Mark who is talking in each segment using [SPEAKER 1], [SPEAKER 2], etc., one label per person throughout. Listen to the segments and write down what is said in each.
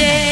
[SPEAKER 1] day.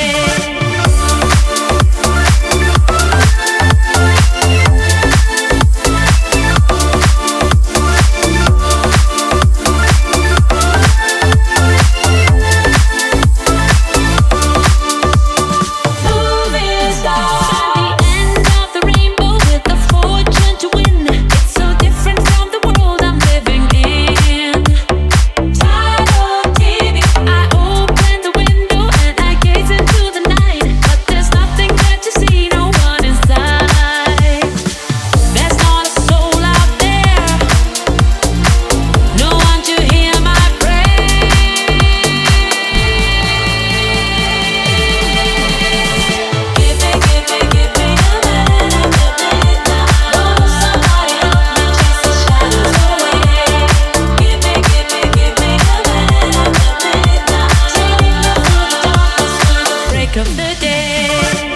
[SPEAKER 1] day.